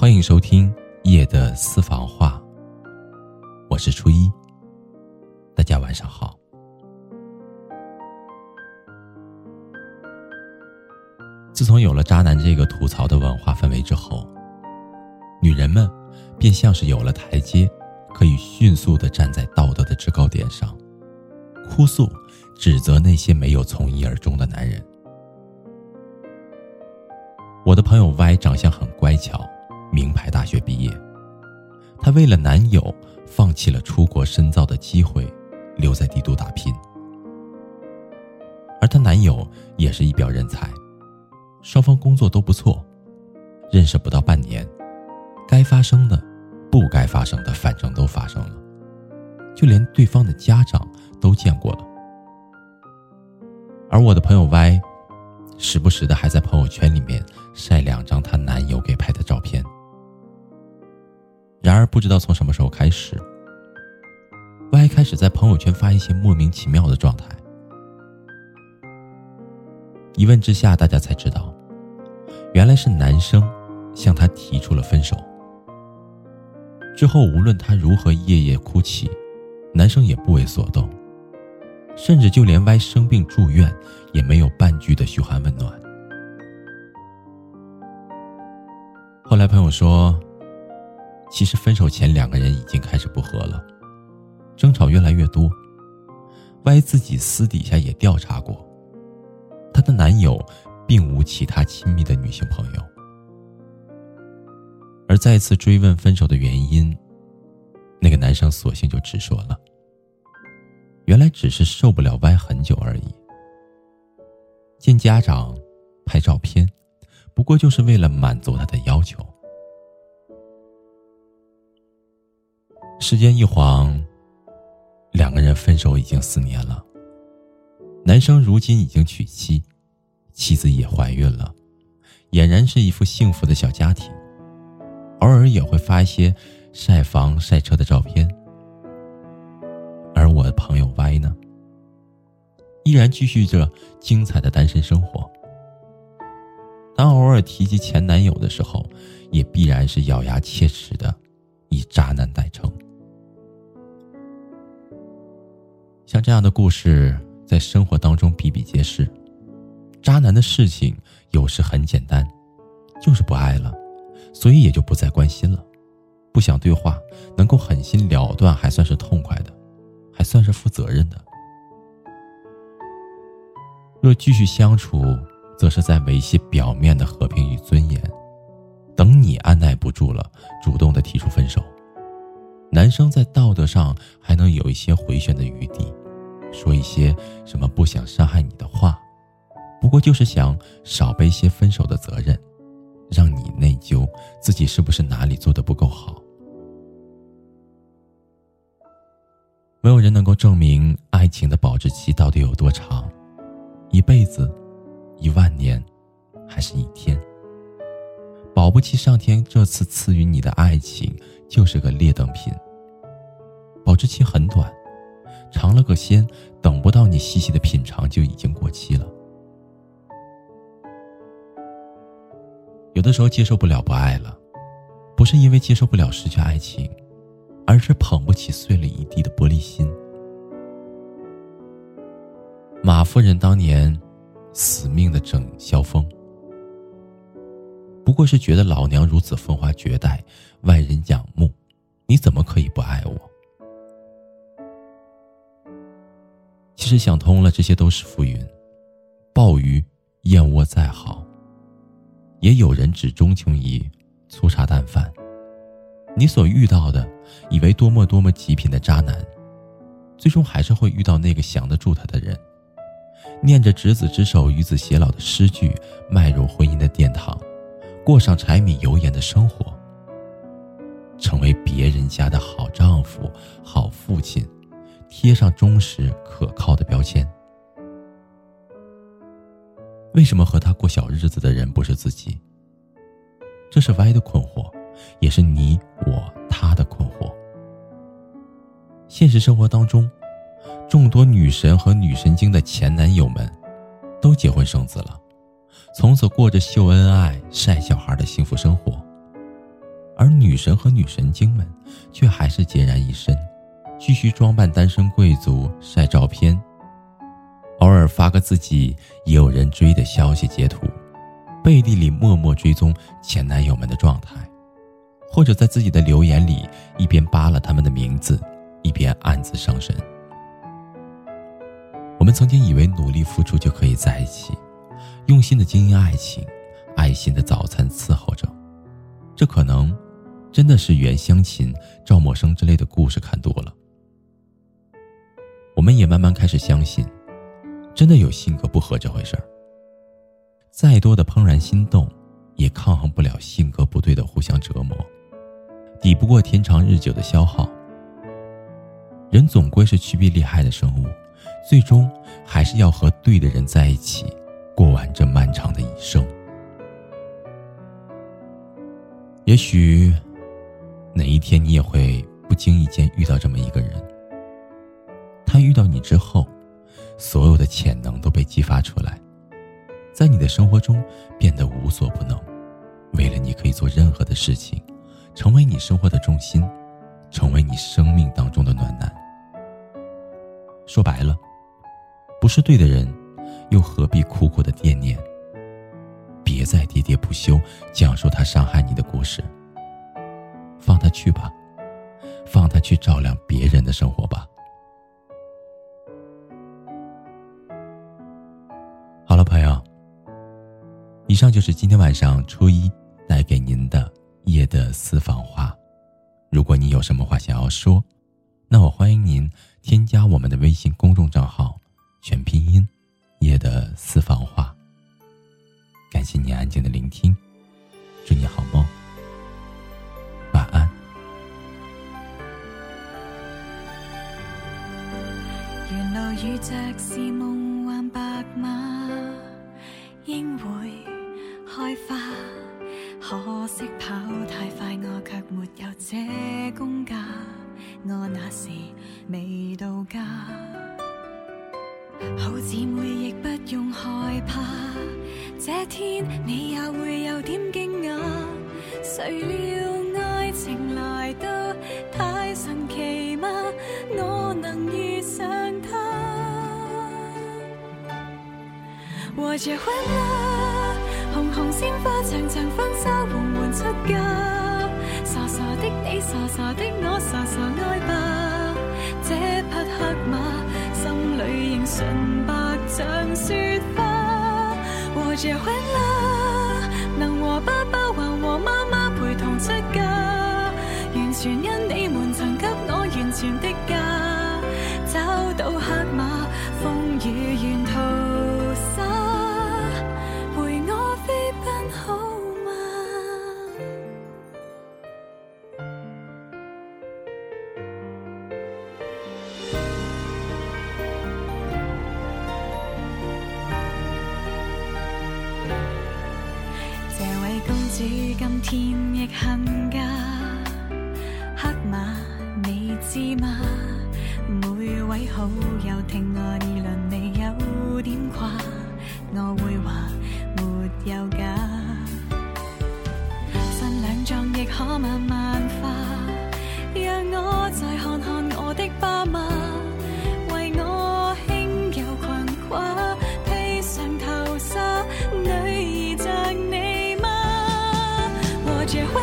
欢迎收听夜的私房话，我是初一。大家晚上好。自从有了渣男这个吐槽的文化氛围之后，女人们便像是有了台阶，可以迅速的站在道德的制高点上，哭诉、指责那些没有从一而终的男人。我的朋友 Y 长相很乖巧。名牌大学毕业，她为了男友放弃了出国深造的机会，留在帝都打拼。而她男友也是一表人才，双方工作都不错，认识不到半年，该发生的、不该发生的，反正都发生了，就连对方的家长都见过了。而我的朋友 Y，时不时的还在朋友圈里面晒两张她男友给拍。然而，不知道从什么时候开始，Y 开始在朋友圈发一些莫名其妙的状态。一问之下，大家才知道，原来是男生向她提出了分手。之后，无论她如何夜夜哭泣，男生也不为所动，甚至就连 Y 生病住院，也没有半句的嘘寒问暖。后来，朋友说。其实分手前两个人已经开始不和了，争吵越来越多。Y 自己私底下也调查过，她的男友并无其他亲密的女性朋友。而再次追问分手的原因，那个男生索性就直说了：“原来只是受不了 Y 很久而已。见家长，拍照片，不过就是为了满足他的要求。”时间一晃，两个人分手已经四年了。男生如今已经娶妻，妻子也怀孕了，俨然是一副幸福的小家庭。偶尔也会发一些晒房晒车的照片。而我的朋友 Y 呢，依然继续着精彩的单身生活。当偶尔提及前男友的时候，也必然是咬牙切齿的，以渣男代称。这样的故事在生活当中比比皆是。渣男的事情有时很简单，就是不爱了，所以也就不再关心了，不想对话，能够狠心了断还算是痛快的，还算是负责任的。若继续相处，则是在维系表面的和平与尊严。等你按耐不住了，主动的提出分手，男生在道德上还能有一些回旋的余地。说一些什么不想伤害你的话，不过就是想少背一些分手的责任，让你内疚自己是不是哪里做的不够好。没有人能够证明爱情的保质期到底有多长，一辈子、一万年，还是一天？保不齐上天这次赐予你的爱情就是个劣等品，保质期很短。尝了个鲜，等不到你细细的品尝，就已经过期了。有的时候接受不了不爱了，不是因为接受不了失去爱情，而是捧不起碎了一地的玻璃心。马夫人当年死命的整萧峰，不过是觉得老娘如此风华绝代，万人仰慕，其实想通了，这些都是浮云。鲍鱼、燕窝再好，也有人只钟情于粗茶淡饭。你所遇到的，以为多么多么极品的渣男，最终还是会遇到那个降得住他的人，念着“执子之手，与子偕老”的诗句，迈入婚姻的殿堂，过上柴米油盐的生活，成为别人家的好丈夫、好父亲。贴上忠实可靠的标签。为什么和他过小日子的人不是自己？这是 Y 的困惑，也是你我他的困惑。现实生活当中，众多女神和女神经的前男友们，都结婚生子了，从此过着秀恩爱、晒小孩的幸福生活。而女神和女神经们却还是孑然一身，继续装扮单身贵族晒照片，偶尔发个自己也有人追的消息截图，背地里默默追踪前男友们的状态，或者在自己的留言里一边扒了他们的名字，一边暗自伤神。我们曾经以为努力付出就可以在一起，用心的经营爱情，爱心的早餐伺候着，这可能真的是原相亲、赵默笙之类的故事看多了。我们也慢慢开始相信，真的有性格不合这回事儿。再多的怦然心动，也抗衡不了性格不对的互相折磨，抵不过天长日久的消耗。人总归是趋避利害的生物。最终还是要和对的人在一起，过完这漫长的一生。也许哪一天你也会不经意间遇到这么一个人。遇到你之后，所有的潜能都被激发出来，在你的生活中变得无所不能。为了你可以做任何的事情，成为你生活的重心，成为你生命当中的暖男。说白了。不是对的人，又何必苦苦的惦念？别再喋喋不休讲述他伤害你的故事。放他去吧，放他去照亮别人的生活吧。以上就是今天晚上初一带给您的夜的私房话。如果你有什么话想要说，那我欢迎您添加我们的微信公众账号。全拼音，夜的私房话。感谢你安静的聆听，祝你好梦，晚安。原来遇着是梦幻白马，应会开花。可惜跑太快，我却没有这功架。我那时未到家。好姊妹亦不用害怕，这天你也会有点惊讶。谁料爱情来得太神奇吗？我能遇上他，我结婚啦，红鲜花，长长婚纱，缓缓出嫁。傻傻的你，傻傻的我，傻傻爱吧，这匹黑马。心里仍纯白像雪花，和结婚了，能和爸爸甜亦恨假，黑马你知吗？每位好友听我议论你有点夸，我会话没有长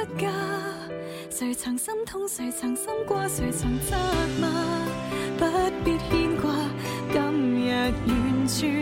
缓缓出嫁，谁曾心痛，谁曾心过，谁曾责骂？不必牵挂，今日完全